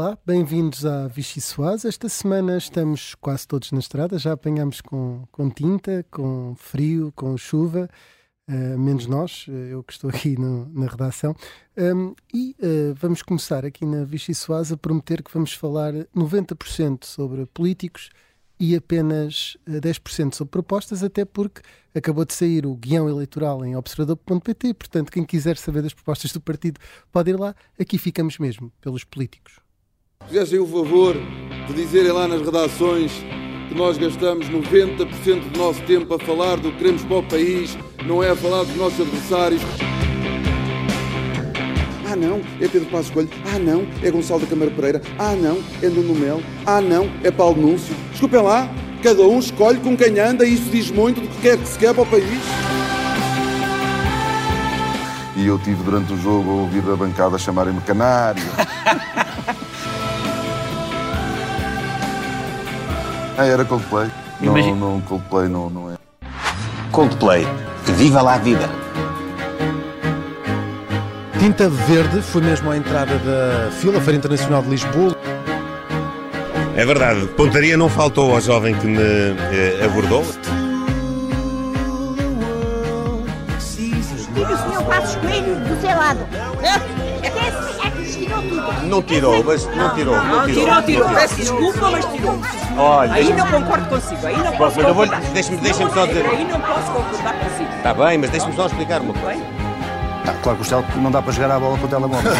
Olá, bem-vindos à Vichy Soaz. Esta semana estamos quase todos na estrada, já apanhamos com, com tinta, com frio, com chuva, uh, menos nós, eh, eu que estou aqui no, na redação. Um, e uh, vamos começar aqui na Vichy Soaz a prometer que vamos falar 90% sobre políticos e apenas 10% sobre propostas, até porque acabou de sair o guião eleitoral em observador.pt, portanto, quem quiser saber das propostas do partido pode ir lá. Aqui ficamos mesmo pelos políticos fizessem o favor de dizerem lá nas redações que nós gastamos 90% do nosso tempo a falar do que queremos para o país, não é a falar dos nossos adversários. Ah não, é Pedro Passos Coelho. Ah não, é Gonçalo da Câmara Pereira. Ah não, é Nuno Melo. Ah não, é Paulo Núncio. Desculpem lá, cada um escolhe com quem anda e isso diz muito do que quer que se quer para o país. E eu tive durante o jogo a ouvir a bancada chamarem-me canário. Ah, era Coldplay? Não, não, Coldplay não, não é. Coldplay, viva lá a vida! Tinta Verde foi mesmo à entrada da fila, Feira Internacional de Lisboa. É verdade, pontaria não faltou ao jovem que me eh, abordou. Tira o senhor Passos Coelho do seu lado. Não tirou, mas não tirou. Não, não tirou, tirou, tirou. Peço desculpa, mas tirou. Olha, aí não concordo consigo, aí não posso concordar. Deixa-me deixa só dizer. Aí não posso concordar consigo. Está bem, mas deixa-me só explicar uma coisa. Ah, claro que o não dá para jogar a bola com o telemóvel.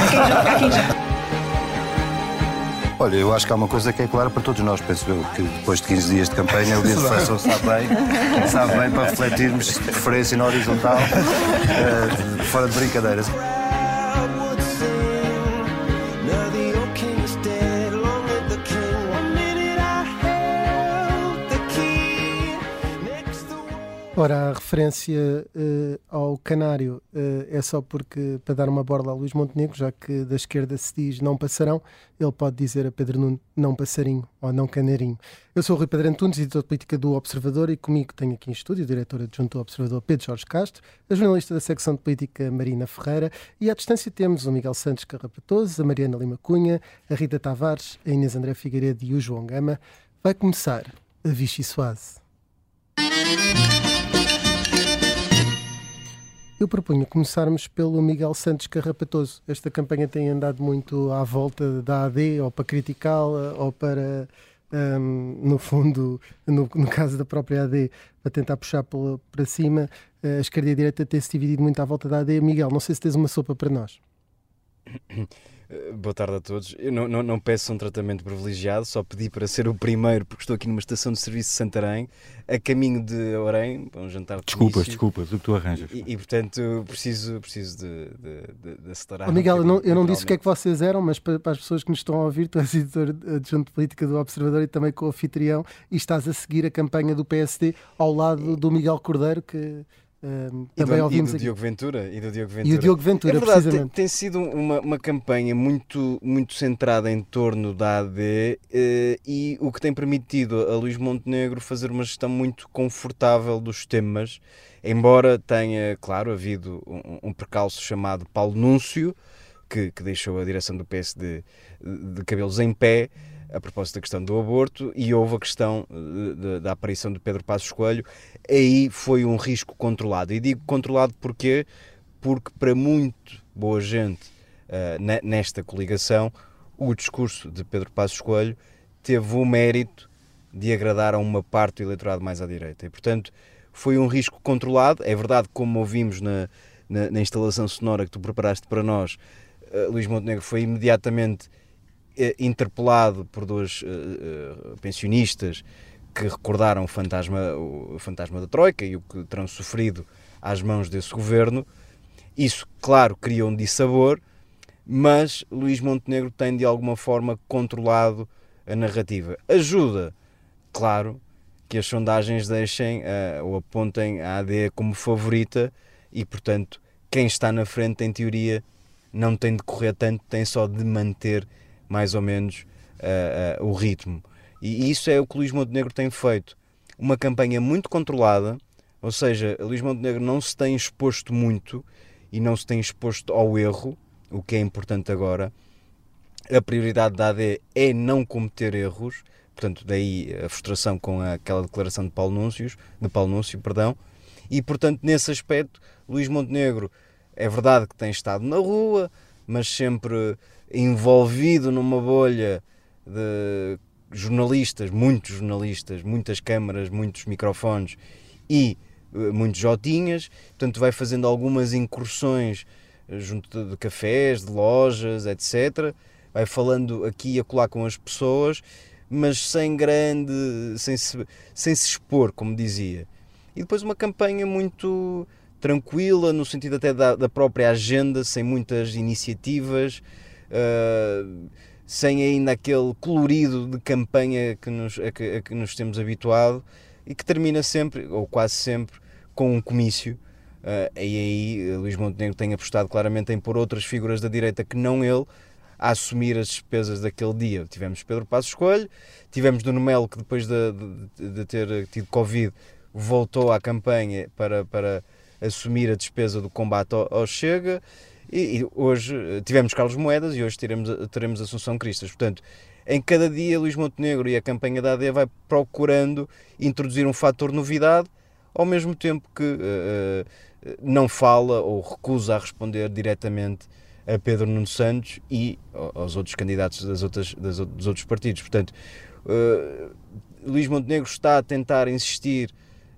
Olha, eu acho que há uma coisa que é clara para todos nós, penso eu, que depois de 15 dias de campanha, o dia de reflexão sabe bem, sabe bem para refletirmos de preferência na horizontal, uh, fora de brincadeiras. Ora, a referência uh, ao canário uh, é só porque, para dar uma borla a Luís Montenegro, já que da esquerda se diz não passarão, ele pode dizer a Pedro Nuno não passarinho ou não canarinho. Eu sou o Rui Pedro Antunes, editor de política do Observador, e comigo tenho aqui em estúdio a diretora adjunta do Observador Pedro Jorge Castro, a jornalista da secção de política Marina Ferreira, e à distância temos o Miguel Santos Carrapatoso, a Mariana Lima Cunha, a Rita Tavares, a Inês André Figueiredo e o João Gama. Vai começar a Vichy Soase. Eu propunha começarmos pelo Miguel Santos Carrapatoso. Esta campanha tem andado muito à volta da AD, ou para criticá-la, ou para, um, no fundo, no, no, caso da própria AD, para tentar puxar para cima. A esquerda e a direita têm-se dividido muito à volta da AD. Miguel, não sei se tens uma sopa para nós. Eh, boa tarde a todos. Eu não, não, não, peço um tratamento privilegiado, só pedi para ser o primeiro, porque estou aqui numa estação de serviço de Santarém, a caminho de Orem, para um jantar de Desculpas, início. desculpas, o que tu arranjas. E, e portanto, preciso, preciso de, de, de, de acelerar. Oh, Miguel, um eu não, eu não disse o que é que vocês eram, mas para, para, as pessoas que nos estão a ouvir, tu és editor adjunto de política do Observador e também com o anfitrião, e estás a seguir a campanha do PSD ao lado do Miguel Cordeiro, que Uh, também e do, ouvimos e do Diogo Ventura e do Diogo Ventura. E o Diogo Ventura, é verdade, precisamente. Tem, tem, sido uma, uma campanha muito, muito centrada em torno da AD uh, e o que tem permitido a Luís Montenegro fazer uma gestão muito confortável dos temas, embora tenha, claro, havido um, um percalço chamado Paulo Núncio, que, que deixou a direção do PSD de, de cabelos em pé a propósito da questão do aborto e houve a questão eh, da aparição de Pedro Passos Coelho. Aí foi um risco controlado. E digo controlado porque porque para muito boa gente uh, nesta coligação o discurso de Pedro Passos Coelho teve o mérito de agradar a uma parte do eleitorado mais à direita. E, portanto, foi um risco controlado. É verdade, como ouvimos na, na, na instalação sonora que tu preparaste para nós, uh, Luís Montenegro foi imediatamente interpelado por dois uh, pensionistas que recordaram o fantasma, o fantasma da Troika e o que terão sofrido às mãos desse governo. Isso, claro, cria um dissabor, mas Luís Montenegro tem de alguma forma controlado a narrativa. Ajuda, claro, que as sondagens deixem uh, ou apontem a AD como favorita e, portanto, quem está na frente, em teoria, não tem de correr tanto, tem só de manter mais ou menos uh, uh, o ritmo. E isso é o que Luís Montenegro tem feito. Uma campanha muito controlada, ou seja, Luís Montenegro não se tem exposto muito e não se tem exposto ao erro, o que é importante agora. a prioridade da AD é não cometer erros, portanto, daí a frustração com aquela declaração de Paulo Núncios, de Paulo Núncio, perdão, e portanto, nesse aspecto, Luís Montenegro é verdade que tem estado na rua, mas sempre envolvido numa bolha de jornalistas, muitos jornalistas, muitas câmaras, muitos microfones e uh, muitos jotinhas, portanto vai fazendo algumas incursões eh, junto de, de cafés, de lojas, etc. Vai falando aqui e acolá com as pessoas, mas sem grande, sem se, sem se expor, como dizia. E depois uma campanha muito tranquila, no sentido até da, da própria agenda, sem muitas iniciativas, uh, sem ainda aquele colorido de campanha que nos, a, que, a que nos temos habituado e que termina sempre, ou quase sempre, com um comício. Uh, e aí Luís Montenegro tem apostado claramente em pôr outras figuras da direita que não ele a assumir as despesas daquele dia. Tivemos Pedro Passos Coelho, tivemos Nuno Melo que depois de, de, de ter tido Covid voltou à campanha para, para assumir a despesa do combate ao, ao Chega e, e, hoje eh, tivemos Carlos Moedas e hoje teremos, teremos Assunção Cristas. Portanto, em cada dia Luís Montenegro e a campanha da AD vai procurando introduzir um fator novidade, ao mesmo tempo que uh, não fala ou recusa a responder diretamente a Pedro Nuno Santos e aos outros candidatos das outras, das, dos outros partidos. Portanto, uh, Luís Montenegro está a tentar insistir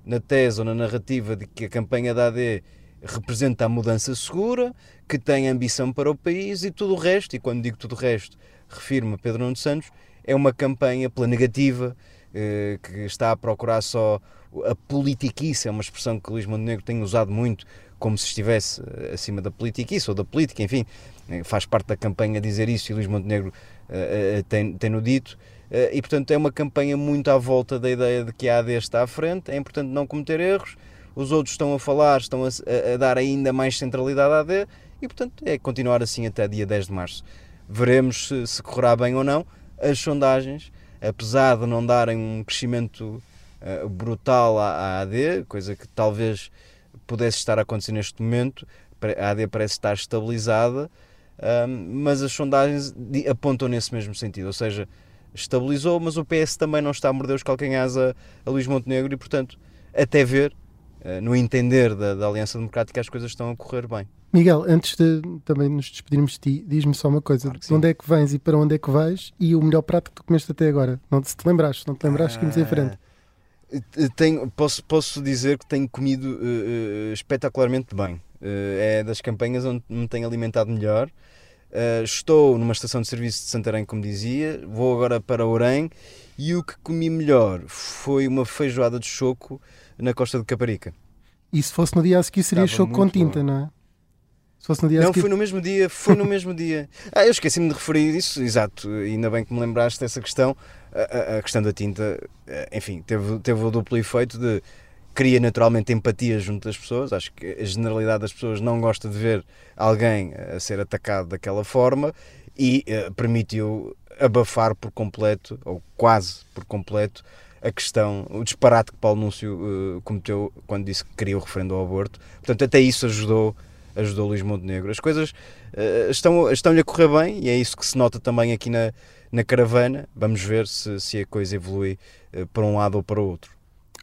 na tese ou na narrativa de que a campanha da AD representa a mudança segura, que tem ambição para o país e tudo o resto, e quando digo tudo o resto, refiro-me a Pedro Nuno Santos, é uma campanha pela negativa, eh, que está a procurar só a politiquice, é uma expressão que Luís Montenegro tem usado muito, como se estivesse eh, acima da politiquice ou da política, enfim, eh, faz parte da campanha dizer isso e Luís Montenegro tem, tem-no dito, e portanto é uma campanha muito à volta da ideia de que a AD está à frente, é importante não cometer erros, os outros estão a falar, estão a, a, dar ainda mais centralidade à AD e, portanto, é continuar assim até dia 10 de março. Veremos se, se correrá bem ou não. As sondagens, apesar de não darem um crescimento uh, brutal à, à, AD, coisa que talvez pudesse estar a acontecer neste momento, a AD parece estar estabilizada, mas as sondagens apontam nesse mesmo sentido, ou seja, estabilizou, mas o PS também não está a morder os calcanhares a, a Luís Montenegro e, portanto, até ver no entender da, da, Aliança Democrática, as coisas estão a correr bem. Miguel, antes de também nos despedirmos de ti, diz-me só uma coisa: claro de onde é que vens e para onde é que vais e o melhor prato que tu comeste até agora? Não, se te lembraste, não te lembraste, seguimos em frente. Ah, tenho, posso, posso dizer que tenho comido uh, espetacularmente bem. Uh, é das campanhas onde me tenho alimentado melhor. Uh, estou numa estação de serviço de Santarém, como dizia, vou agora para Orem e o que comi melhor foi uma feijoada de choco na costa de Caparica. E se fosse no dia a seguir seria Estava choco com tinta, não é? Se fosse no dia a seguir... Não, foi no mesmo dia, foi no mesmo dia. Ah, eu esqueci-me de referir isso, exato, ainda bem que me lembraste dessa questão. A, a, questão da tinta, eh, enfim, teve, teve o duplo efeito de cria naturalmente empatia junto das pessoas. Acho que a generalidade das pessoas não gosta de ver alguém a ser atacado daquela forma e uh, permitiu abafar por completo, ou quase por completo, a questão, o disparate que Paulo Núncio uh, cometeu quando disse que queria o referendo ao aborto. Portanto, até isso ajudou, ajudou Luís Montenegro. As coisas uh, estão, estão-lhe a correr bem e é isso que se nota também aqui na, na caravana. Vamos ver se, se a coisa evolui uh, para um lado ou para o outro.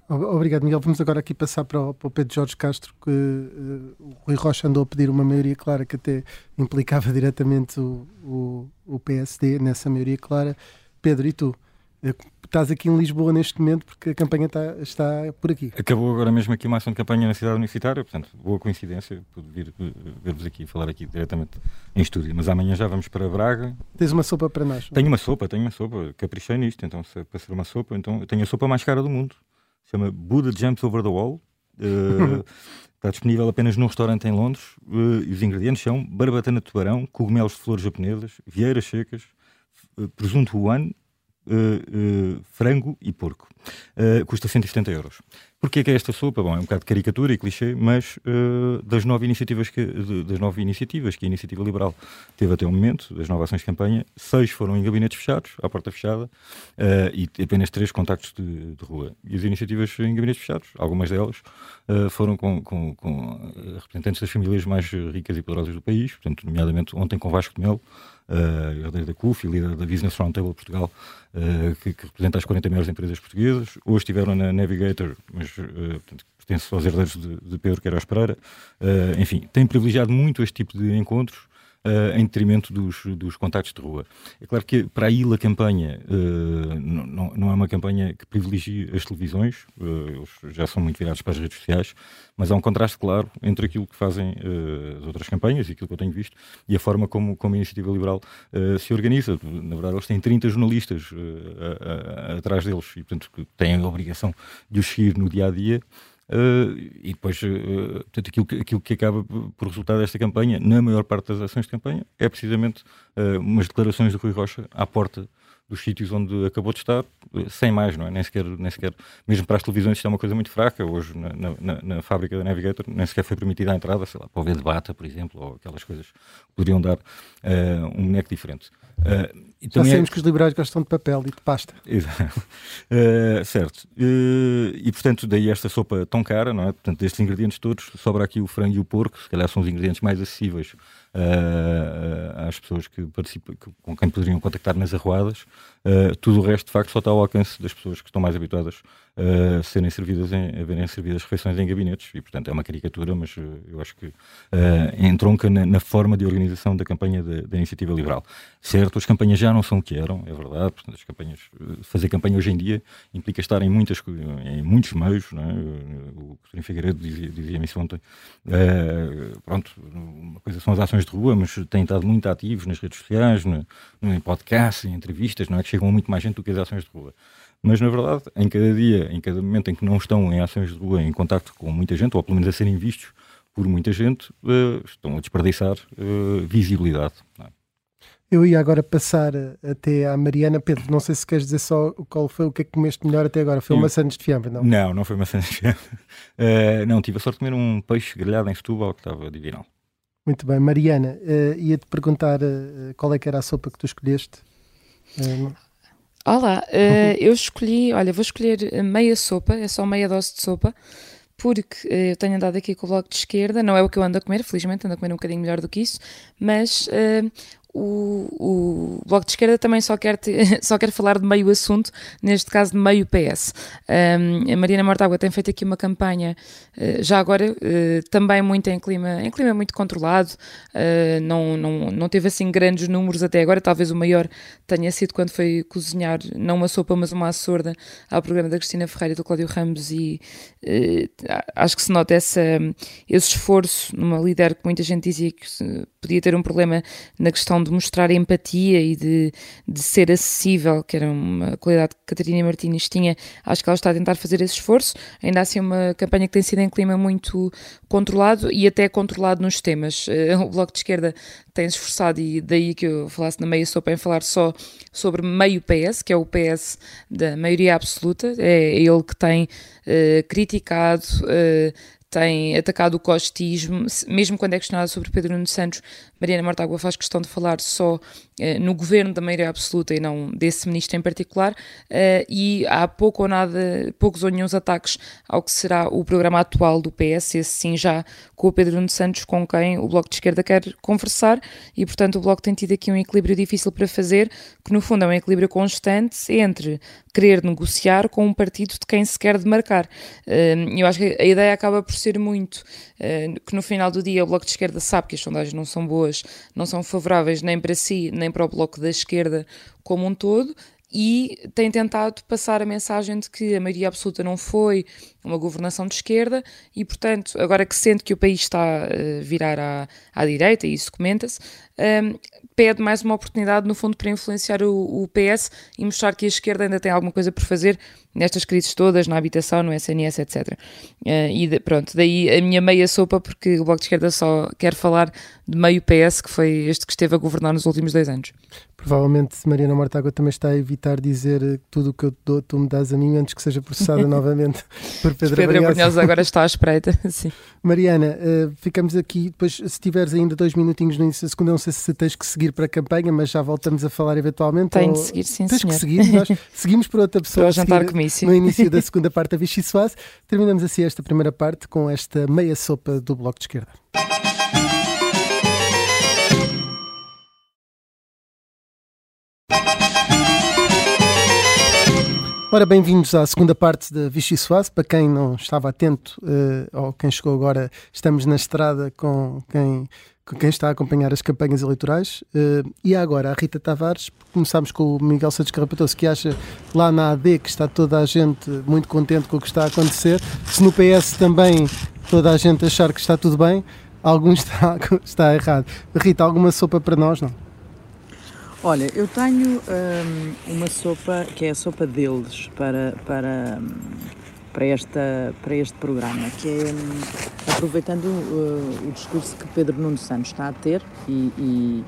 Obrigado, Miguel. Vamos agora aqui passar para o, para o Pedro Jorge Castro, que uh, o Rui Rocha andou a pedir uma maioria clara que até implicava diretamente o, o, o PSD nessa maioria clara. Pedro, e tu? Estás aqui em Lisboa neste momento porque a campanha está, está por aqui. Acabou agora mesmo aqui uma ação de campanha na cidade universitária, portanto, boa coincidência pude vir ver-vos aqui falar aqui diretamente em estúdio. Mas amanhã já vamos para Braga. Tens uma sopa para nós? Tenho uma sopa, tenho uma sopa, caprichei nisto, então se, é para ser uma sopa, então eu tenho a sopa mais cara do mundo. Chama Buddha Jumps Over the Wall. Uh, está disponível apenas num restaurante em Londres. Uh, e os ingredientes são barbatana de tubarão, cogumelos de flores japonesas, vieiras secas, uh, presunto one uh, frango e porco. Uh, custa 170 euros. Porquê que é esta sopa? Bom, é um bocado de caricatura e clichê, mas das nove iniciativas que de, das nove iniciativas que a Iniciativa Liberal teve até o momento, das nove ações de campanha, seis foram em gabinetes fechados, à porta fechada, e apenas três contactos de, de, rua. E as iniciativas em gabinetes fechados, algumas delas foram com, com, com representantes das famílias mais ricas e poderosas do país, portanto, nomeadamente ontem com Vasco de Melo, uh, da CUF líder da Business Roundtable Portugal, uh, que, que, representa as 40 maiores empresas portuguesas. Hoje estiveram na Navigator, mas uh, portanto, pertence aos herdeiros de, de Pedro Queiroz Pereira. Uh, enfim, tem privilegiado muito este tipo de encontros uh, em detrimento dos, dos contactos de rua. É claro que para a ILA a campanha uh, não, não é uma campanha que privilegie as televisões, uh, eles já são muito virados para as redes sociais, mas há um contraste claro entre aquilo que fazem as outras campanhas e aquilo que eu tenho visto e a forma como, como a Iniciativa Liberal se organiza. Na verdade, eles têm 30 jornalistas a, a, atrás deles e, portanto, têm a obrigação de os seguir no dia a dia. Uh, e depois, uh, portanto, aquilo que, aquilo que acaba por resultar desta campanha, na maior parte das ações de campanha, é precisamente uh, umas declarações de Rui Rocha à porta dos sítios onde acabou de estar, sem mais, não é? Nem sequer, nem sequer mesmo para as televisões, isto é uma coisa muito fraca. Hoje, na, na, na fábrica da Navigator, nem sequer foi permitida a entrada, sei lá, para ver debata, por exemplo, ou aquelas coisas que poderiam dar um boneco diferente. Uh, e Já sabemos é... que os liberais gostam de papel e de pasta. uh, certo. Uh, e portanto, daí esta sopa tão cara, não é? Portanto, destes ingredientes todos, sobra aqui o frango e o porco, se calhar são os ingredientes mais acessíveis às pessoas que participam, que, com quem poderiam contactar nas arruadas. tudo o resto, de facto, só está ao alcance das pessoas que estão mais habituadas a serem servidas em, a verem servidas refeições em gabinetes e portanto é uma caricatura mas eu acho que uh, entronca na, na, forma de organização da campanha da iniciativa liberal certo as campanhas já não são o que eram é verdade portanto as campanhas fazer campanha hoje em dia implica estar em muitas em muitos meios não é? o Coutinho Figueiredo dizia, dizia-me isso ontem uh, pronto uma coisa são as ações de rua mas têm estado muito ativos nas redes sociais no em podcasts em entrevistas não é que chegam a muito mais gente do que as ações de rua mas na verdade, em cada dia, em cada momento em que não estão em ações de rua, em contacto com muita gente, ou pelo menos a serem vistos por muita gente, uh, estão a desperdiçar uh, visibilidade. É? Eu ia agora passar até à Mariana. Pedro, não sei se queres dizer só qual foi o que é que comeste melhor até agora. Foi uma maçãs de fiambre, não? Não, não foi maçãs de fiambre. Uh, não, tive a sorte de comer um peixe grelhado em Setúbal que estava divinal. Muito bem. Mariana, uh, ia-te perguntar uh, qual é que era a sopa que tu escolheste. Olá, uh, eu escolhi, olha, vou escolher meia sopa, é só meia dose de sopa, porque uh, eu tenho andado aqui com o bloco de esquerda, não é o que eu ando a comer, felizmente ando a comer um bocadinho melhor do que isso, mas uh, o, o Bloco de Esquerda também só quer, te, só quer falar de meio assunto, neste caso de meio PS. Um, a Mariana Mortágua tem feito aqui uma campanha, uh, já agora, uh, também muito em clima, em clima muito controlado, uh, não, não, não teve assim grandes números até agora, talvez o maior tenha sido quando foi cozinhar, não uma sopa, mas uma açorda ao programa da Cristina Ferreira e do Cláudio Ramos e acho que se nota essa, esse esforço numa líder que muita gente dizia que podia ter um problema na questão de mostrar empatia e de, de ser acessível, que era uma qualidade que Catarina Martins tinha, acho que ela está a tentar fazer esse esforço. Ainda assim, uma campanha que tem sido em clima muito controlado e até controlado nos temas. Eh, o Bloco de Esquerda tem-se esforçado, e daí que eu falasse na meia sopa, em falar só sobre meio PS, que é o PS da maioria absoluta, é ele que tem uh, criticado. Uh, tem atacado o costismo, mesmo quando é questionada sobre Pedro Nuno Santos, Mariana Mortágua faz questão de falar só eh, no governo da maioria absoluta e não desse ministro em particular, eh, e há pouco ou nada, poucos ou nenhum ataques ao que será o programa atual do PS, esse sim já com o Pedro Nuno Santos, com quem o Bloco de Esquerda quer conversar, e portanto o Bloco tem tido aqui um equilíbrio difícil para fazer, que no fundo é um equilíbrio constante entre querer negociar com um partido de quem se quer demarcar. Eh, eu acho que a ideia acaba por ser muito que no final do dia o Bloco de Esquerda sabe que as sondagens não são boas, não são favoráveis nem para si, nem para o Bloco da Esquerda como um todo, e tem tentado passar a mensagem de que a maioria absoluta não foi uma governação de esquerda e, portanto, agora que sente que o país está a virar à, à direita, e isso comenta-se, um, pede mais uma oportunidade, no fundo, para influenciar o, o, PS e mostrar que a esquerda ainda tem alguma coisa por fazer nestas crises todas, na habitação, no SNS, etc. Uh, e de, pronto, daí a minha meia sopa, porque o Bloco de Esquerda só quer falar de meio PS, que foi este que esteve a governar nos últimos dois anos. Provavelmente Mariana Mortágua também está a evitar dizer tudo o que eu dou, tu me dás a mim antes que seja processada novamente por Pedro, Pedro Brunhosa. agora está à espreita. Sim. Mariana, uh, ficamos aqui, depois se tiveres ainda dois minutinhos no início da segunda, não sei se tens que seguir para a campanha, mas já voltamos a falar eventualmente. Tenho ou... de seguir, sim, Tens senhor. que seguir, nós seguimos por outra pessoa. Para jantar comício. No início da segunda parte da Vichy Soase. Terminamos assim esta primeira parte com esta meia sopa do Bloco de Esquerda. Ora, bem-vindos à segunda parte da Vichy Soase. Para quem não estava atento uh, ou quem chegou agora, estamos na estrada com quem, com quem está a acompanhar as campanhas eleitorais. Uh, e agora, a Rita Tavares. Começámos com o Miguel Santos Carrapatoso, que acha lá na AD que está toda a gente muito contente com o que está a acontecer. Se no PS também toda a gente achar que está tudo bem, algum está, está errado. Rita, alguma sopa para nós, não? Olha, eu tenho hum, uma sopa que é a sopa deles para, para, para, esta, para este programa, que é hum, aproveitando uh, o discurso que Pedro Nuno Santos está a ter e, e,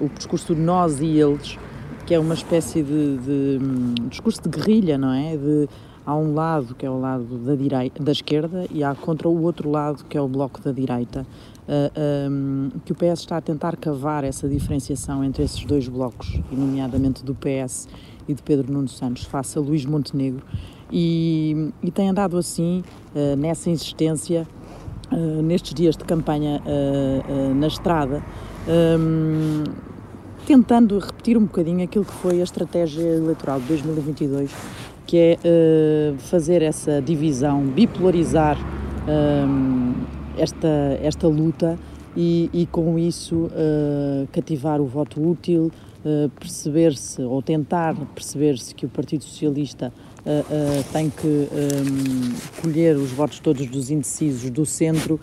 o discurso de nós e eles, que é uma espécie de, de um, discurso de guerrilha, não é? De, há um lado que é o lado da, direita, da esquerda e há contra o outro lado que é o bloco da direita uh, ah, um, que o PS está a tentar cavar essa diferenciação entre esses dois blocos, nomeadamente do PS e de Pedro Nuno Santos, face a Luís Montenegro, e, e tem andado assim, uh, nessa insistência, uh, nestes dias de campanha na estrada, um, tentando repetir um bocadinho aquilo que foi a estratégia eleitoral de 2022, que é fazer essa divisão, bipolarizar um, esta, esta luta e, e com isso uh, cativar o voto útil, uh, perceber-se ou tentar perceber-se que o Partido Socialista uh, tem que um, colher os votos todos dos indecisos do centro,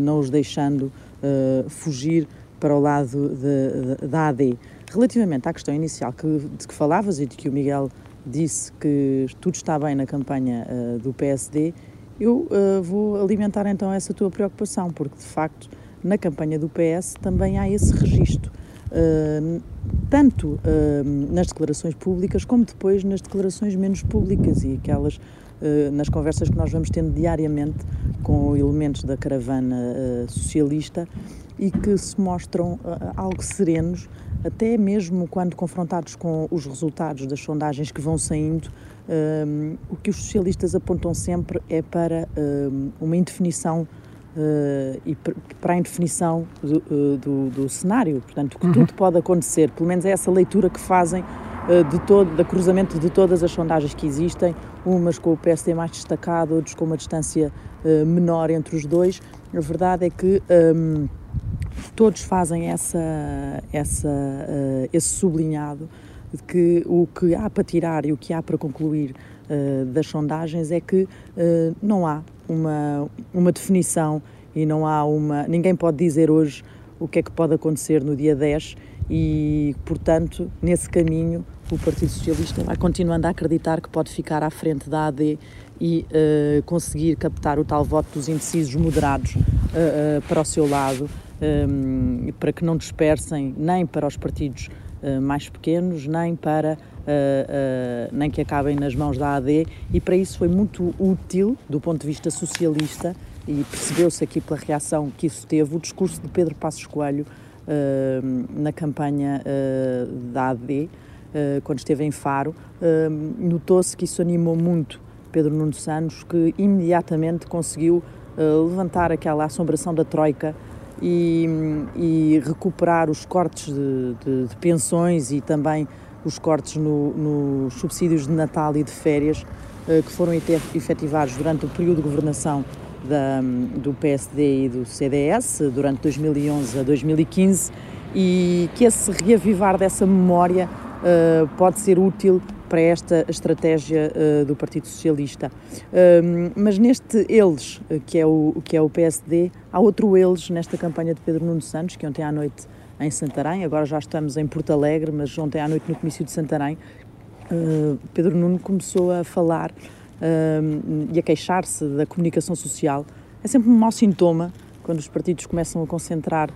não os deixando fugir para o lado de, de, da AD. Relativamente à questão inicial que, de que falavas e de que o Miguel disse que tudo está bem na campanha do PSD, eu uh, vou alimentar então essa tua preocupação, porque de facto na campanha do PS também há esse registro, uh, tanto uh, nas declarações públicas como depois nas declarações menos públicas e aquelas nas conversas que nós vamos tendo diariamente com elementos da caravana socialista e que se mostram algo serenos, até mesmo quando confrontados com os resultados das sondagens que vão saindo um, o que os socialistas apontam sempre é para um, uma indefinição uh, e para a indefinição do, uh, do, do cenário, portanto, que uhum. tudo pode acontecer, pelo menos é essa leitura que fazem uh, de todo, da cruzamento de todas as sondagens que existem, umas com o PSD mais destacado, outras com uma distância menor entre os dois. A verdade é que um, todos fazem essa, essa, esse sublinhado de que o que há para tirar e o que há para concluir uh, das sondagens é que uh, não há uma, uma definição e não há uma. Ninguém pode dizer hoje o que é que pode acontecer no dia 10 e, portanto, nesse caminho, o Partido Socialista vai continuando a acreditar que pode ficar à frente da AD e uh, conseguir captar o tal voto dos indecisos moderados uh, uh, para o seu lado, um, para que não dispersem nem para os partidos mais pequenos, nem para uh, uh, nem que acabem nas mãos da AD e para isso foi muito útil do ponto de vista socialista e percebeu-se aqui pela reação que isso teve o discurso de Pedro Passos Coelho na campanha da AD quando esteve em Faro. Notou-se que isso animou muito Pedro Nuno Santos que imediatamente conseguiu levantar aquela assombração da Troika e, e recuperar os cortes de, de, de, pensões e também os cortes nos no subsídios de Natal e de férias uh, que foram efetivados durante o período de governação da, do PSD e do CDS, durante 2011 a 2015, e que esse reavivar dessa memória uh, pode ser útil para esta estratégia uh, do Partido Socialista. Uh, mas neste eles, que é, o, que é o PSD, há outro eles nesta campanha de Pedro Nuno Santos, que ontem à noite em Santarém, agora já estamos em Porto Alegre, mas ontem à noite no comício de Santarém, uh, Pedro Nuno começou a falar e a queixar-se da comunicação social. É sempre um mau sintoma quando os partidos começam a concentrar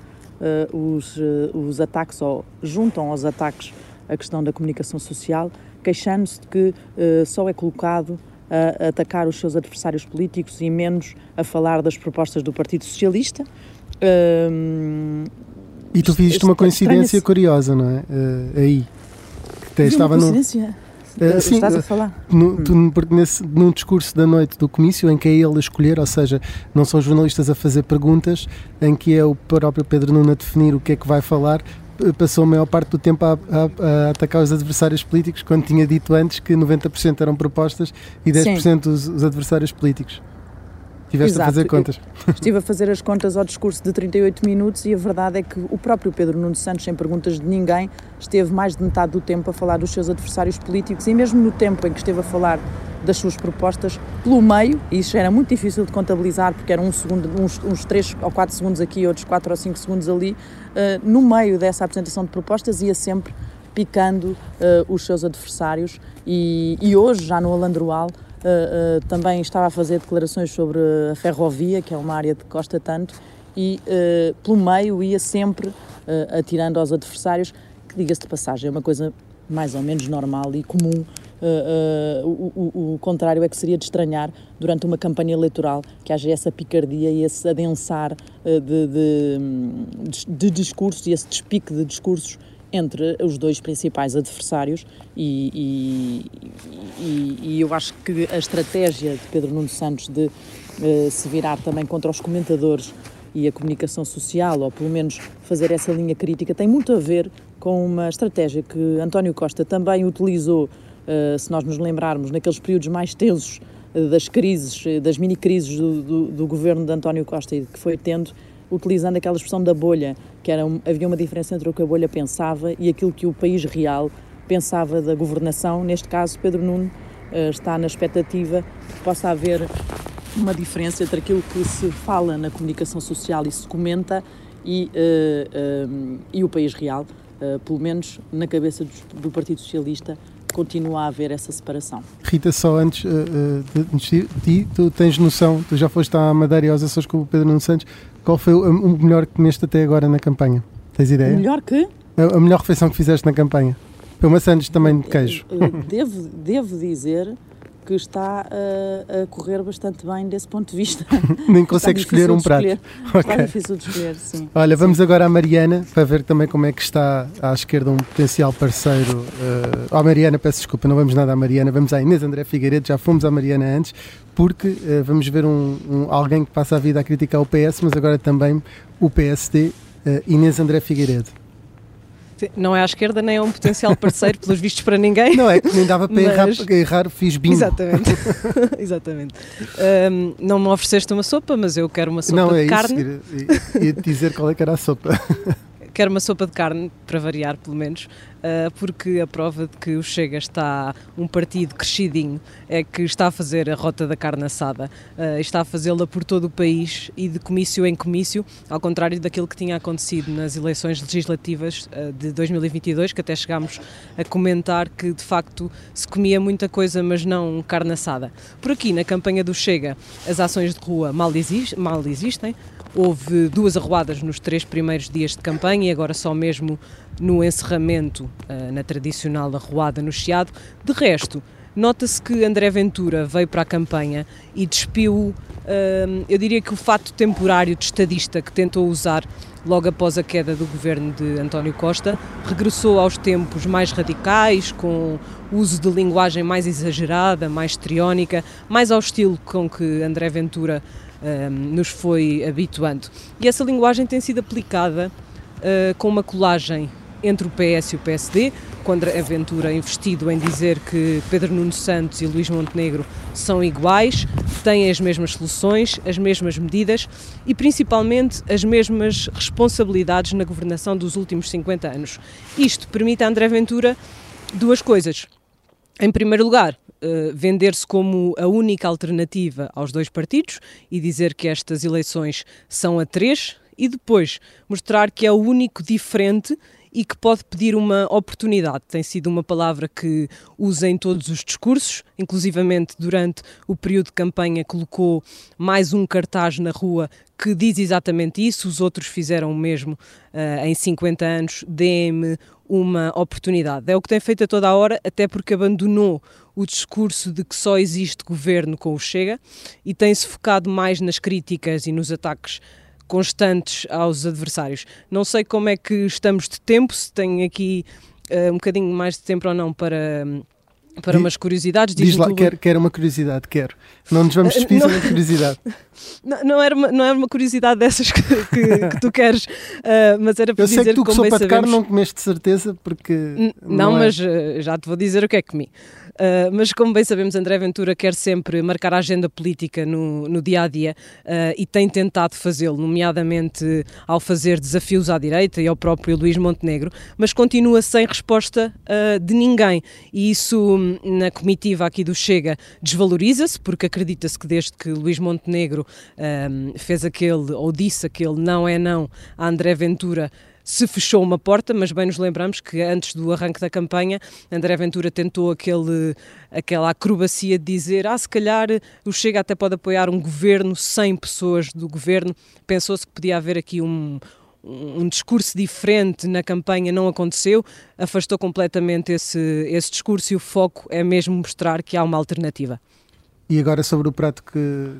os, os ataques ou juntam aos ataques a questão da comunicação social queixando-se de que uh, só é colocado a atacar os seus adversários políticos e menos a falar das propostas do Partido Socialista. Uh, e tu viste uma coincidência curiosa, não é? Uh, aí. Que estava uma coincidência? No... Uh, sim, Estás a falar? No, tu, nesse, num discurso da noite do comício em que é ele a escolher, ou seja, não são jornalistas a fazer perguntas, em que é o próprio Pedro Nuno a definir o que é que vai falar, passou a maior parte do tempo a, a, a, atacar os adversários políticos, quando tinha dito antes que 90% eram propostas e 10% os, os, adversários políticos. Estiveste a fazer contas. Eu estive a fazer as contas ao discurso de 38 minutos e a verdade é que o próprio Pedro Nuno Santos, sem perguntas de ninguém, esteve mais de metade do tempo a falar dos seus adversários políticos e mesmo no tempo em que esteve a falar das suas propostas pelo meio, e isso era muito difícil de contabilizar porque eram um segundo, uns, uns 3 ou 4 segundos aqui, outros 4 ou 5 segundos ali, uh, no meio dessa apresentação de propostas ia sempre picando uh, os seus adversários e, e, hoje, já no Alandroal, uh, também estava a fazer declarações sobre a ferrovia, que é uma área que gosta tanto, e pelo meio ia sempre atirando aos adversários, que diga-se de passagem, é uma coisa mais ou menos normal e comum. Uh, uh, o, o, contrário é que seria de estranhar durante uma campanha eleitoral que haja essa picardia e esse adensar uh, de, de, de, discursos e esse despique de discursos entre os dois principais adversários e, e, e, e eu acho que a estratégia de Pedro Nuno Santos de se virar também contra os comentadores e a comunicação social, ou pelo menos fazer essa linha crítica, tem muito a ver com uma estratégia que António Costa também utilizou eh, se nós nos lembrarmos, naqueles períodos mais tensos eh, das crises, das mini-crises do, do, do, governo de António Costa e que foi tendo, utilizando aquela expressão da bolha, que era havia uma diferença entre o que a bolha pensava e aquilo que o país real pensava da governação. Neste caso, Pedro Nuno uh, está na expectativa que possa haver uma diferença entre aquilo que se fala na comunicação social e se comenta e, uh, uh, e o país real. pelo menos na cabeça do, do Partido Socialista, continua a haver essa separação. Rita, só antes uh, de ti, tu tens noção, tu já foste à Madeira e aos Açores com o Pedro Nuno Santos, qual foi o, o melhor que comeste até agora na campanha? Tens ideia? Melhor que? A, a melhor refeição que fizeste na campanha. Foi uma sandes também de queijo. Eh, devo, devo dizer que está a, a, correr bastante bem desse ponto de vista. Nem consegue escolher um prato. Escolher. Okay. Está difícil de escolher, sim. Olha, sim. vamos agora à Mariana para ver também como é que está à esquerda um potencial parceiro. Uh, à Mariana, peço desculpa, não vamos nada à Mariana, vamos à Inês André Figueiredo, já fomos à Mariana antes, porque uh, vamos ver um, um, alguém que passa a vida a criticar o PS, mas agora também o PSD, uh, Inês André Figueiredo não é à esquerda nem é um potencial parceiro, pelos vistos, para ninguém. Não é que nem dava para mas... errar, errar, fiz bingo. Exatamente. Exatamente. Um, não me ofereceste uma sopa, mas eu quero uma sopa não, de é carne. Isso, ia dizer qual é que era a sopa. quero uma sopa de carne, para variar, pelo menos. Ah, porque a prova de que o Chega está um partido crescidinho é que está a fazer a rota da carne assada, ah, está a fazê-la por todo o país e de comício em comício, ao contrário daquilo que tinha acontecido nas eleições legislativas ah, de 2022, que até chegámos a comentar que de facto se comia muita coisa, mas não carne assada. Por aqui, na campanha do Chega, as ações de rua mal, mal existem. Houve duas arruadas nos três primeiros dias de campanha e agora só mesmo no encerramento, uh, na tradicional arruada no Chiado. De resto, nota-se que André Ventura veio para a campanha e despiu, uh, eu diria que o fato temporário de estadista que tentou usar logo após a queda do governo de António Costa, regressou aos tempos mais radicais, com uso de linguagem mais exagerada, mais triónica, mais ao estilo com que André Ventura uh, nos foi habituando. E essa linguagem tem sido aplicada uh, com uma colagem entre o PS e o PSD, quando a Aventura investido em dizer que Pedro Nuno Santos e Luís Montenegro são iguais, têm as mesmas soluções, as mesmas medidas e principalmente as mesmas responsabilidades na governação dos últimos 50 anos. Isto permite a André Ventura duas coisas. Em primeiro lugar, Uh, vender-se como a única alternativa aos dois partidos e dizer que estas eleições são a três, e depois mostrar que é o único diferente e que pode pedir uma oportunidade. Tem sido uma palavra que usa em todos os discursos, inclusivamente durante o período de campanha colocou mais um cartaz na rua que diz exatamente isso, os outros fizeram o mesmo uh, em 50 anos, dê-me uma oportunidade. É o que tem feito a toda a hora, até porque abandonou o discurso de que só existe governo com o Chega e tem-se focado mais nas críticas e nos ataques constantes aos adversários. Não sei como é que estamos de tempo, se tem aqui uh, um bocadinho mais de tempo ou não para, para umas curiosidades. Diz lá, quero, quero uma curiosidade, quero. Não nos vamos despedir sem curiosidade. Não, não, era uma, não era uma curiosidade dessas que, que, que tu queres, uh, mas era para Eu dizer sei que tu que, que sopa de carne não comeste de certeza, porque... Não, é. mas uh, já te vou dizer o que é que comi. Uh, mas como bem sabemos, André Ventura quer sempre marcar a agenda política no, no dia a dia uh, e tem tentado fazê-lo, nomeadamente ao fazer desafios à direita e ao próprio Luís Montenegro, mas continua sem resposta uh, de ninguém. E isso na comitiva aqui do Chega desvaloriza-se, porque acredita-se que desde que Luís Montenegro fez aquele ou disse aquele não é não a André Ventura se fechou uma porta, mas bem nos lembramos que antes do arranque da campanha, André Ventura tentou aquele, aquela acrobacia de dizer ah, se calhar o Chega até pode apoiar um governo sem pessoas do governo. Pensou-se que podia haver aqui um, um discurso diferente na campanha, não aconteceu, afastou completamente esse, esse discurso e o foco é mesmo mostrar que há uma alternativa. E agora sobre o prato que,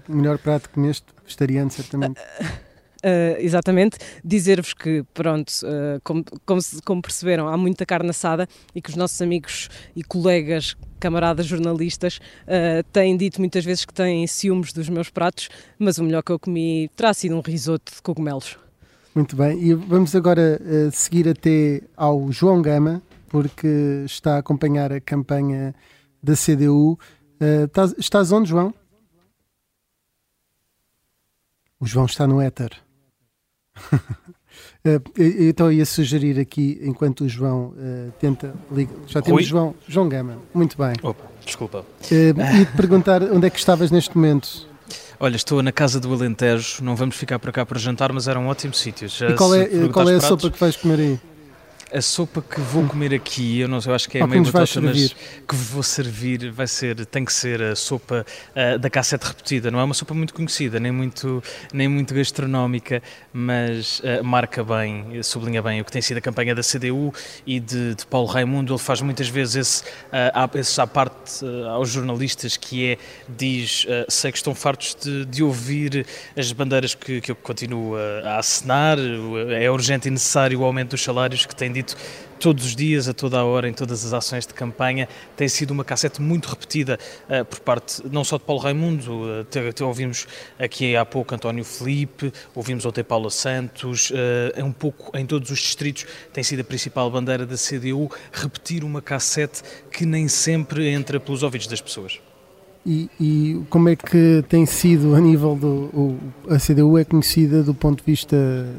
o melhor prato que comeste, vegetariano certamente. Uh, exatamente, dizer-vos que, pronto, uh, como, como, como, perceberam, há muita carne assada e que os nossos amigos e colegas, camaradas jornalistas, uh, têm dito muitas vezes que têm ciúmes dos meus pratos, mas o melhor que eu comi terá sido um risoto de cogumelos. Muito bem, e vamos agora seguir até ao João Gama, porque está a acompanhar a campanha da CDU. Estás, estás onde, João? O João está no éter. então ia sugerir aqui, enquanto o João uh, tenta ligar. Já temos João, João Gama, muito bem. Opa, desculpa. Uh, e te perguntar onde é que estavas neste momento. Olha, estou na casa do Alentejo, não vamos ficar para cá para jantar, mas era um ótimo sítio. E qual é, qual é a sopa que vais comer aí? A sopa que vou comer aqui, eu não sei, eu acho que é meio batota, mas que vou servir vai ser, tem que ser a sopa uh, da cassete repetida. Não é uma sopa muito conhecida, nem muito, nem muito gastronómica, mas uh, marca bem, sublinha bem o que tem sido a campanha da CDU e de, de Paulo Raimundo. Ele faz muitas vezes esse, uh, esse à parte aos jornalistas que é, diz, sei que estão fartos de, de ouvir as bandeiras que, que eu continuo a, a acenar, é urgente e necessário o aumento dos salários que tem dito todos os dias, a toda a hora, em todas as ações de campanha. Tem sido uma cassete muito repetida uh, por parte não só de Paulo Raimundo, até, até ouvimos aqui há pouco António Felipe, ouvimos ontem Paulo Santos, uh, um pouco em todos os distritos tem sido a principal bandeira da CDU repetir uma cassete que nem sempre entra pelos ouvidos das pessoas. E, e, como é que tem sido a nível do. O, a CDU é conhecida do ponto de vista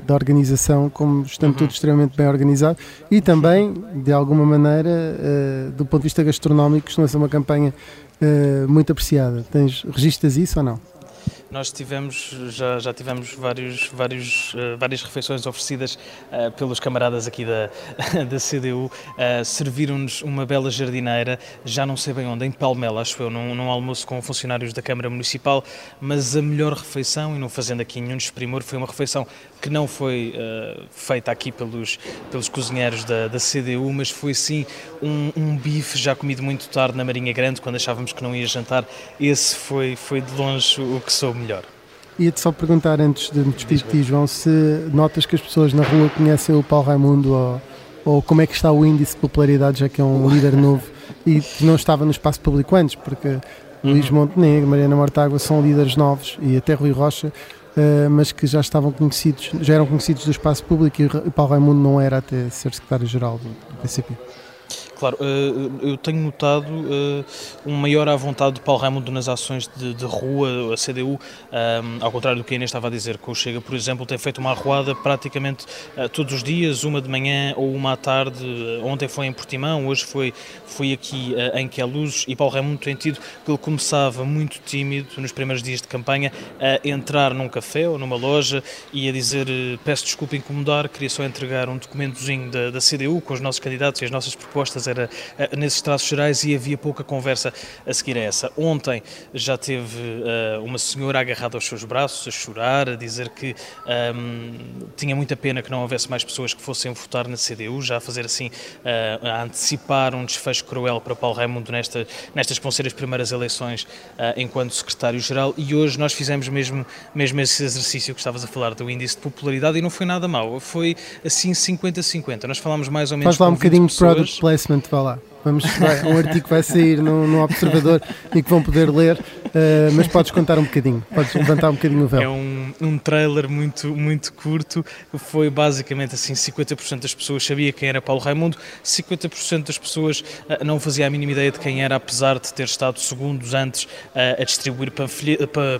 da organização como estando uhum. tudo extremamente bem organizado e também, de alguma maneira, uh, do ponto de vista gastronómico, costuma ser uma campanha uh, muito apreciada. Tens, registras isso ou não? Nós tivemos, já, já tivemos vários, vários, uh, várias refeições oferecidas uh, pelos camaradas aqui da, da CDU. Uh, Serviram-nos uma bela jardineira, já não sei bem onde, em Palmela, acho eu, num, num, almoço com funcionários da Câmara Municipal, mas a melhor refeição, e não fazendo aqui nenhum desprimor, foi uma refeição que não foi feita aqui pelos, pelos cozinheiros da, da CDU, mas foi sim um, um bife já comido muito tarde na Marinha Grande, quando achávamos que não ia jantar. Esse foi, foi de longe o que soube melhor. Ia-te só perguntar antes de me despedir de ti, João, se notas que as pessoas na rua conhecem o Paulo Raimundo ou, ou como é que está o índice de popularidade, já que é um líder novo e que não estava no espaço público antes, porque uhum. Luís Montenegro, Mariana Mortágua são líderes novos e até Rui Rocha, uh, mas que já estavam conhecidos, já eram conhecidos do espaço público e Paulo Raimundo não era até ser secretário-geral do PCP. Claro, eh, eu tenho notado eh, um maior à vontade de Paulo Raimundo nas ações de, de rua, a CDU, eh, ao contrário do que a Inês estava a dizer, que o Chega, por exemplo, tem feito uma arruada praticamente todos os dias, uma de manhã ou uma à tarde. Ontem foi em Portimão, hoje foi, foi aqui em Queluz e Paulo Raimundo tem tido que ele começava muito tímido nos primeiros dias de campanha a entrar num café ou numa loja e a dizer peço desculpa incomodar, queria só entregar um documentozinho da, da CDU com os nossos candidatos e as nossas propostas era uh, nesses traços gerais e havia pouca conversa a seguir a essa. Ontem já teve uh, uma senhora agarrada aos seus braços, a chorar, a dizer que um, ehm, tinha muita pena que não houvesse mais pessoas que fossem votar na CDU, já a fazer assim, uh, a antecipar um desfecho cruel para Paulo Raimundo nesta, nestas que vão ser as primeiras eleições enquanto secretário-geral e hoje nós fizemos mesmo, mesmo esse exercício que estavas a falar do índice de popularidade e não foi nada mau, foi assim 50-50. Nós falámos mais ou menos Faz lá um bocadinho de product placement, vá lá. Vamos, vai, um artigo que vai sair no, no Observador e que vão poder ler, uh, mas podes contar um bocadinho, podes levantar um bocadinho o véu. É um, um trailer muito, muito curto, foi basicamente assim, 50% das pessoas sabia quem era Paulo Raimundo, 50% das pessoas uh, não fazia a mínima ideia de quem era, apesar de ter estado segundos antes uh, a distribuir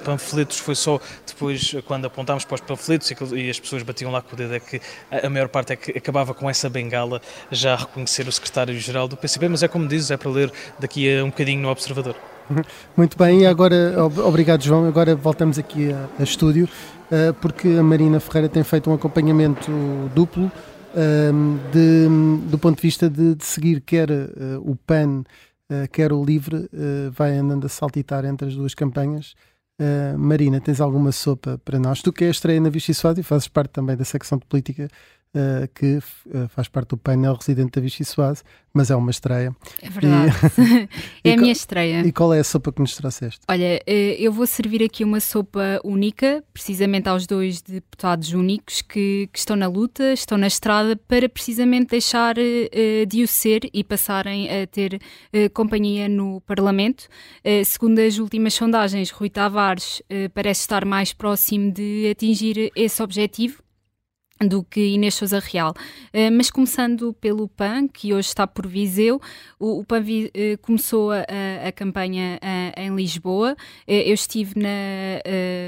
panfletos, foi só depois, quando apontámos para os panfletos e, as pessoas batiam lá com o dedo, é que a maior parte é que acabava com essa bengala já a reconhecer o secretário-geral do PCP, mas é como dizes, é para ler daqui a um bocadinho no Observador. Muito bem, e agora, obrigado João, agora voltamos aqui a, a estúdio, uh, porque a Marina Ferreira tem feito um acompanhamento duplo, uh, de, do ponto de vista de, de seguir quer uh, o PAN, quer o LIVRE, vai andando a saltitar entre as duas campanhas. Marina, tens alguma sopa para nós? Tu que é estreia na Vichy e fazes parte também da secção de política uh, que uh, faz parte do painel residente da Vichy Soase, mas é uma estreia. É verdade. E, é a minha estreia. E qual é a sopa que nos trouxeste? Olha, eh, eu vou servir aqui uma sopa única, precisamente aos dois deputados únicos que, que estão na luta, estão na estrada, para precisamente deixar uh, de o ser e passarem a ter companhia no Parlamento. segundo as últimas sondagens, Rui Tavares parece estar mais próximo de atingir esse objetivo do que Inês Souza Real. Uh, mas começando pelo PAN, que hoje está por Viseu, o, o PAN vi, uh, começou a, a campanha uh, em Lisboa. eu estive na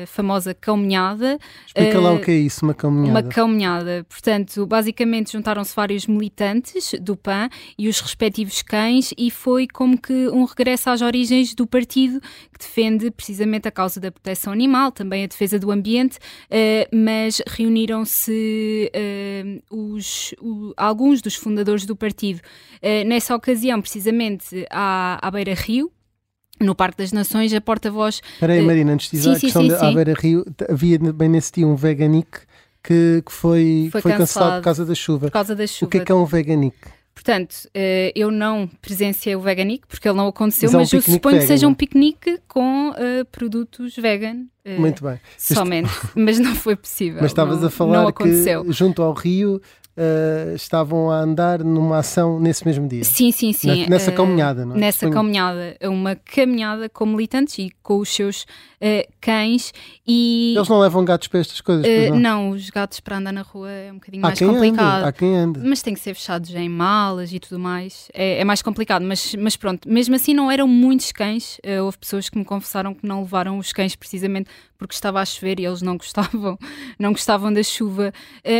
famosa caminhada. Explica lá o que é isso, uma caminhada. Uma caminhada. Portanto, basicamente juntaram-se vários militantes do PAN e os respectivos cães e foi como que um regresso às origens do partido que defende precisamente a causa da proteção animal, também a defesa do ambiente, mas reuniram-se uh, os, o, alguns dos fundadores do partido, uh, nessa ocasião, precisamente à, à Beira Rio, no Parque das Nações, a porta-voz. Espera aí, uh, Marina, antes de dizer a questão sim, da Beira Rio, havia bem nesse dia um veganic que, que foi, foi, foi cancelado, cancelado, por causa da chuva. Por causa da chuva. O que é que é um veganic? Portanto, eu não presenciei o Veganic porque ele não aconteceu, mas, mas é um eu suponho que seja um piquenique com uh, produtos vegan Uh, Muito bem. Somente, mas não foi possível. Mas estavas a falar que junto ao Rio uh, estavam a andar numa ação nesse mesmo dia. Sim, sim, sim. Na, nessa uh, caminhada, não é? Nessa Suponho... caminhada, uma caminhada com militantes e com os seus uh, cães e... Eles não levam gatos para estas coisas? não? não, os gatos para andar na rua é um bocadinho há mais complicado. Anda, há quem anda. Mas tem que ser fechados em malas e tudo mais. É, é mais complicado, mas, mas pronto. Mesmo assim não eram muitos cães. houve pessoas que me confessaram que não levaram os cães precisamente porque estava a chover e eles não gostavam, não gostavam da chuva.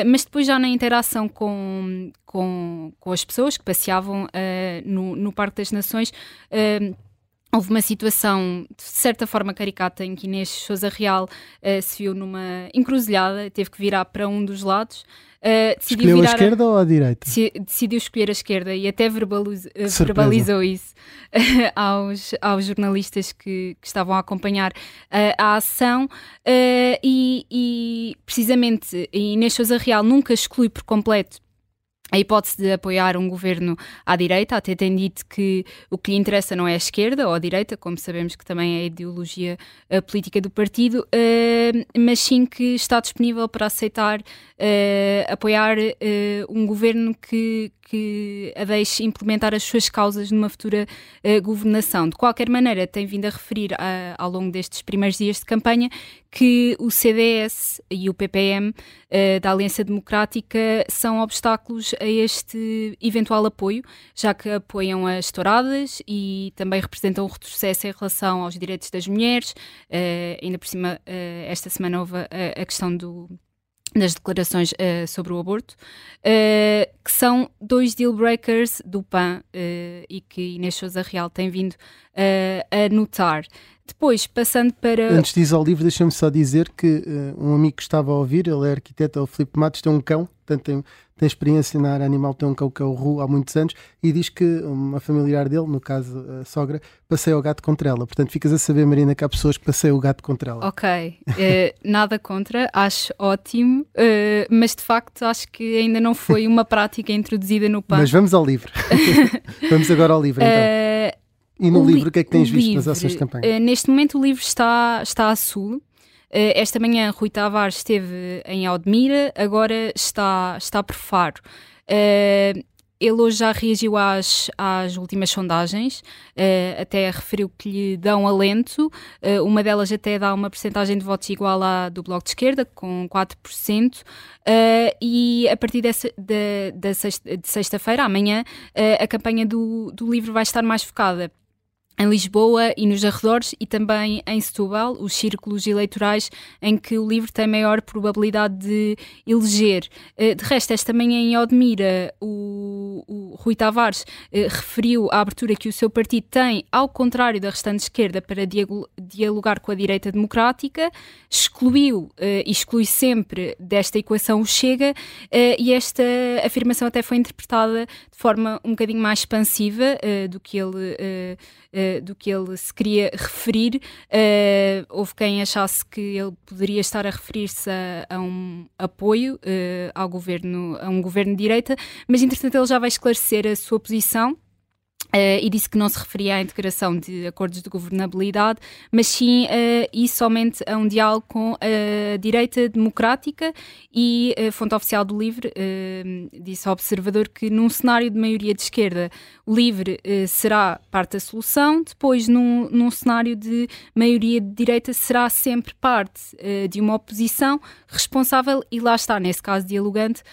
mas depois já na interação com, com, com as pessoas que passeavam uh, no, no Parque das Nações. Houve uma situação de certa forma caricata em que Inês Souza Real uh, se viu numa encruzilhada, teve que virar para um dos lados. Uh, Escolheu a esquerda a... ou a direita? Decidiu escolher a esquerda e até verbaliz... verbalizou isso uh, aos, aos jornalistas que, que estavam a acompanhar a ação e, e, precisamente Inês Souza Real nunca exclui por completo a hipótese de apoiar um governo à direita, até tem dito que o que lhe interessa não é a esquerda ou a direita, como sabemos que também é a ideologia a política do partido, uh, mas sim que está disponível para aceitar uh, apoiar uh, um governo que, que a deixe implementar as suas causas numa futura governação. De qualquer maneira, tem vindo a referir ao longo destes primeiros dias de campanha que o CDS e o PPM da Aliança Democrática são obstáculos a este eventual apoio, já que apoiam as touradas e também representam um retrocesso em relação aos direitos das mulheres. Uh, ainda por cima, uh, esta semana houve a, a questão do nas declarações uh, sobre o aborto, uh, que são dois deal breakers do PAN uh, e que Inês Souza Real tem vindo a notar. Depois, passando para. Antes de ir ao livro, deixa-me só dizer que um amigo que estava a ouvir, ele é arquiteto, é o Filipe Matos, tem um cão, portanto tem, tem experiência na área animal, tem um cão que é o Ru há muitos anos e diz que uma familiar dele, no caso a sogra, passeia o gato contra ela. Portanto, ficas a saber, Marina, que há pessoas que passeiam o gato contra ela. Ok, uh, nada contra, acho ótimo, uh, mas de facto acho que ainda não foi uma prática introduzida no PAN. Mas vamos ao livro. vamos agora ao livro então. Uh, e no livro, o que é que tens visto livro, nas ações de campanha? neste momento o livro está, está a sul. Eh, esta manhã Rui Tavares esteve em Aldemira, agora está, está por Faro. Uh, ele hoje já reagiu às, às últimas sondagens, uh, até referiu que lhe dão alento. Uma delas até dá uma percentagem de votos igual à do Bloco de Esquerda, com 4%. Uh, e a partir dessa, de, de sexta-feira, amanhã, a campanha do, do livro vai estar mais focada em Lisboa e nos arredores e também em Setúbal, os círculos eleitorais em que o LIVRE tem maior probabilidade de eleger. Eh, de resto, esta manhã em Odmira, o, o Rui Tavares eh, referiu a abertura que o seu partido tem, ao contrário da restante esquerda, para dialogar com a direita democrática, excluiu eh, e exclui sempre desta equação o Chega e esta afirmação até foi interpretada de forma um bocadinho mais expansiva do que ele uh, do que ele se queria referir. Uh, houve quem achasse que ele poderia estar a referir-se a, a, um apoio uh, ao governo, a um governo de direita, mas entretanto ele já vai esclarecer a sua posição. Uh, e disse que não se referia à integração de acordos de governabilidade, mas sim uh, e somente a um diálogo com a direita democrática e a fonte oficial do LIVRE uh, disse ao observador que num cenário de maioria de esquerda o LIVRE será parte da solução, depois num, num, cenário de maioria de direita será sempre parte de uma oposição responsável e lá está, nesse caso dialogante,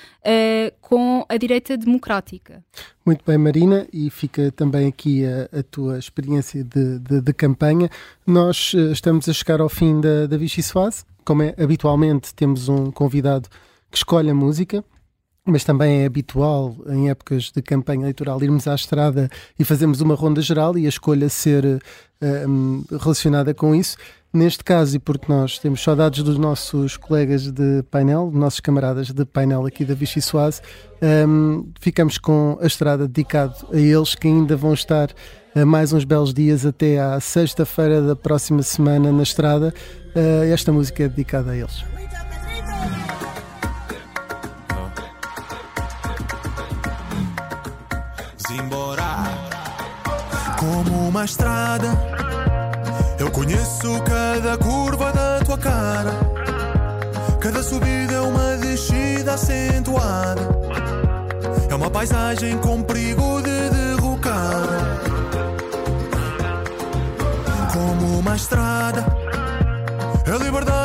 com a direita democrática. Muito bem, Marina, e fica também aqui a, a tua experiência de, de, de, campanha. Nós uh, estamos a chegar ao fim da, da Vichy Soase. Como é habitualmente, temos um convidado que escolhe a música, mas também é habitual em épocas de campanha eleitoral irmos à estrada e fazermos uma ronda geral e a escolha ser uh, relacionada com isso. Neste caso, e porque nós temos saudades dos nossos colegas de painel, nossos camaradas de painel aqui da Vichy Soase, um, ficamos com a estrada dedicado a eles que ainda vão estar uh, mais uns belos dias até à sexta-feira da próxima semana na estrada. Uh, esta música é dedicada a eles. Zimbora, como uma estrada conheço cada curva da tua cara. Cada subida é uma descida acentuada. É uma paisagem com perigo de derrocada. Como uma estrada. É liberdade,